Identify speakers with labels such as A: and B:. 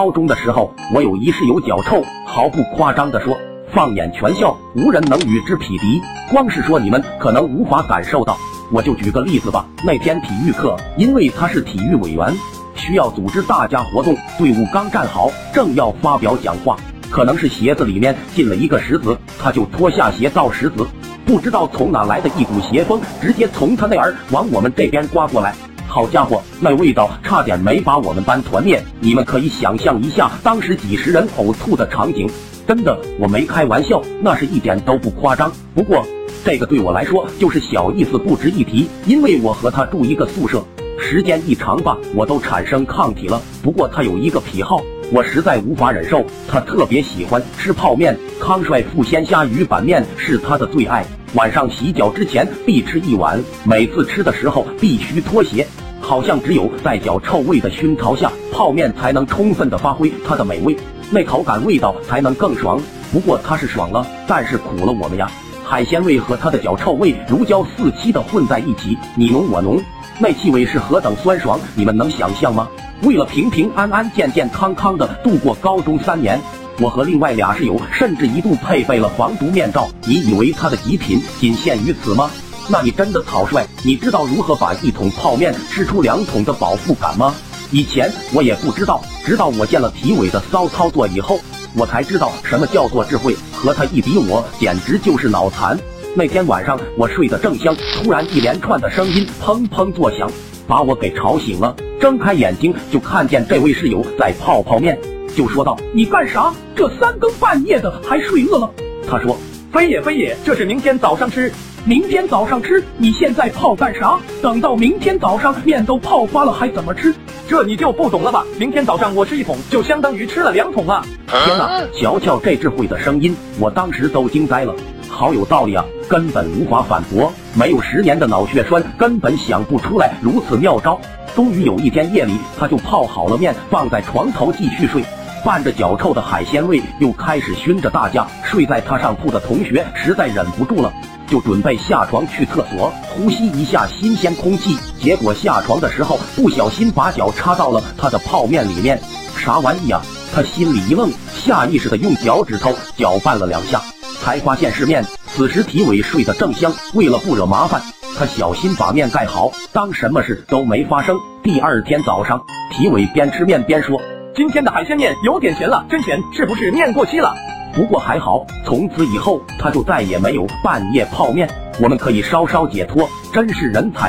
A: 高中的时候，我有一室友脚臭，毫不夸张的说，放眼全校无人能与之匹敌。光是说你们可能无法感受到，我就举个例子吧。那天体育课，因为他是体育委员，需要组织大家活动，队伍刚站好，正要发表讲话，可能是鞋子里面进了一个石子，他就脱下鞋造石子，不知道从哪来的一股邪风，直接从他那儿往我们这边刮过来。好家伙，那味道差点没把我们班团灭！你们可以想象一下当时几十人呕吐的场景，真的，我没开玩笑，那是一点都不夸张。不过这个对我来说就是小意思，不值一提，因为我和他住一个宿舍，时间一长吧，我都产生抗体了。不过他有一个癖好，我实在无法忍受，他特别喜欢吃泡面，康帅傅鲜虾鱼板面是他的最爱。晚上洗脚之前必吃一碗，每次吃的时候必须脱鞋，好像只有在脚臭味的熏陶下，泡面才能充分的发挥它的美味，那口感味道才能更爽。不过它是爽了，但是苦了我们呀！海鲜味和它的脚臭味如胶似漆的混在一起，你浓我浓，那气味是何等酸爽，你们能想象吗？为了平平安安、健健康康的度过高中三年。我和另外俩室友甚至一度配备了防毒面罩。你以为他的极品仅限于此吗？那你真的草率。你知道如何把一桶泡面吃出两桶的饱腹感吗？以前我也不知道，直到我见了体委的骚操作以后，我才知道什么叫做智慧。和他一比，我简直就是脑残。那天晚上我睡得正香，突然一连串的声音砰砰作响，把我给吵醒了。睁开眼睛就看见这位室友在泡泡面。就说道：“你干啥？这三更半夜的还睡饿了？”他说：“
B: 非也非也，这是明天早上吃。
C: 明天早上吃？你现在泡干啥？等到明天早上面都泡发了还怎么吃？
B: 这你就不懂了吧？明天早上我吃一桶，就相当于吃了两桶啊！
A: 天哪，瞧瞧这智慧的声音，我当时都惊呆了，好有道理啊，根本无法反驳。没有十年的脑血栓，根本想不出来如此妙招。终于有一天夜里，他就泡好了面，放在床头继续睡。伴着脚臭的海鲜味，又开始熏着大家。睡在他上铺的同学实在忍不住了，就准备下床去厕所呼吸一下新鲜空气。结果下床的时候不小心把脚插到了他的泡面里面，啥玩意啊？他心里一愣，下意识的用脚趾头搅拌了两下，才发现是面。此时体委睡得正香，为了不惹麻烦，他小心把面盖好，当什么事都没发生。第二天早上，体委边吃面边说。
B: 今天的海鲜面有点咸了，真咸，是不是面过期了？
A: 不过还好，从此以后他就再也没有半夜泡面，我们可以稍稍解脱，真是人才啊！